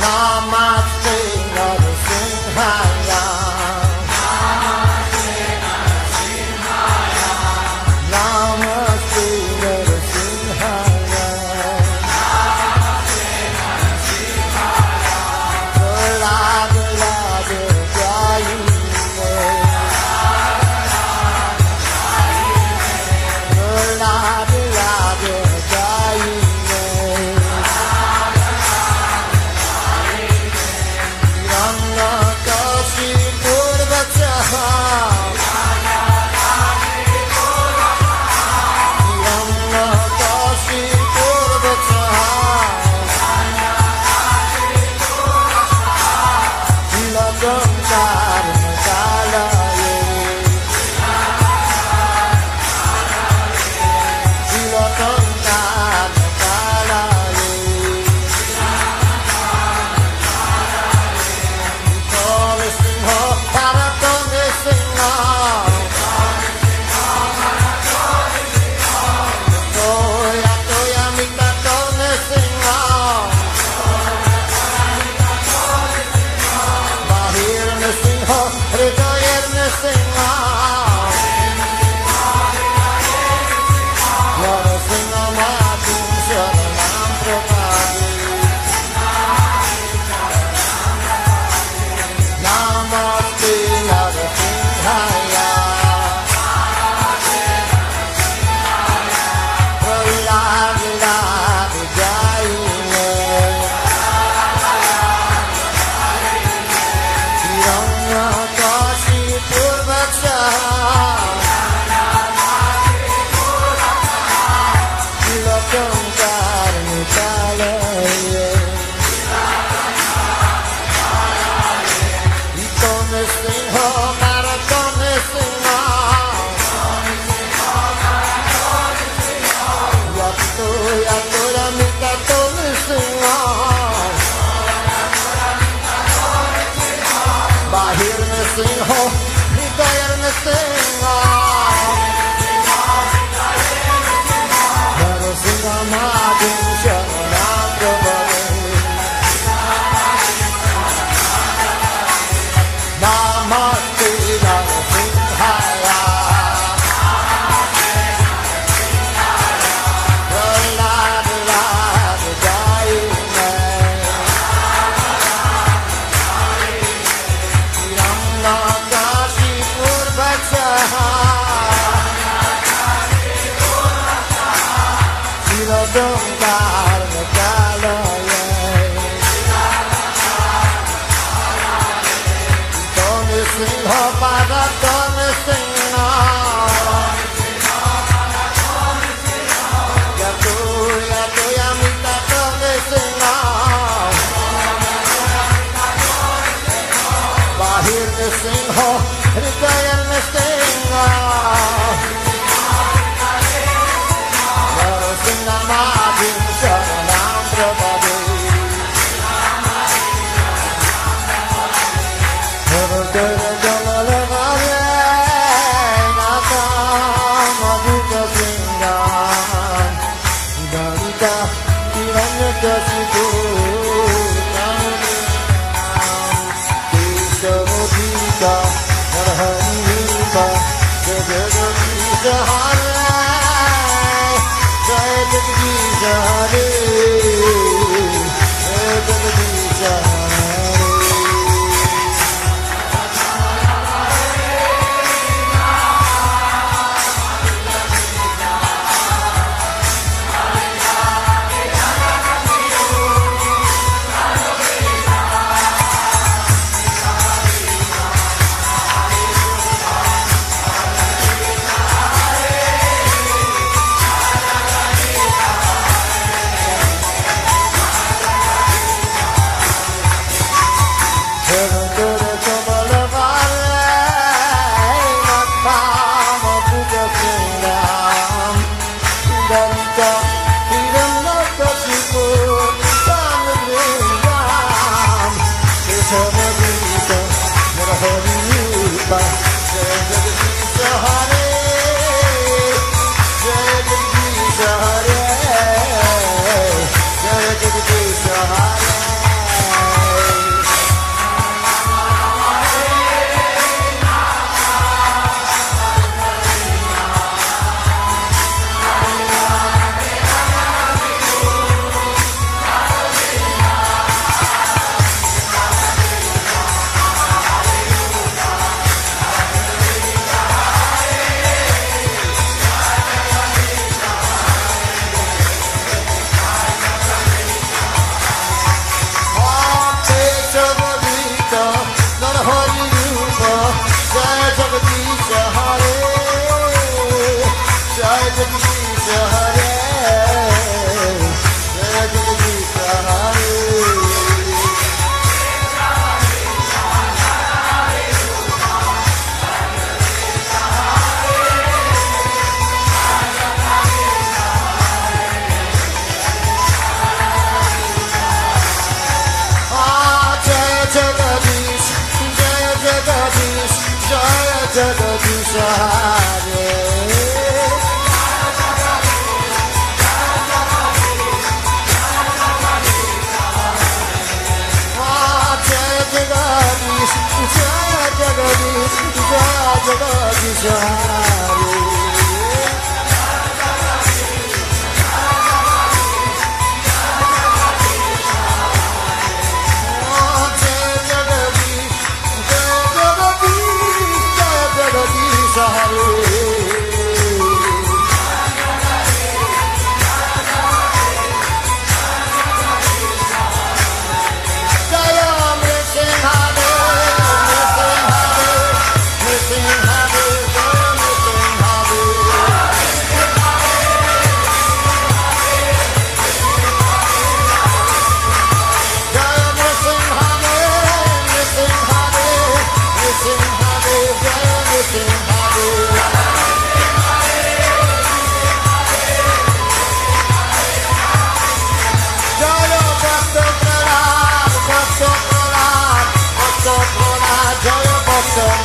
Mom. nursing home. And it's Jahan Jai Jagdish Hare Haripa, Hara Haripa. Jaya Bhakta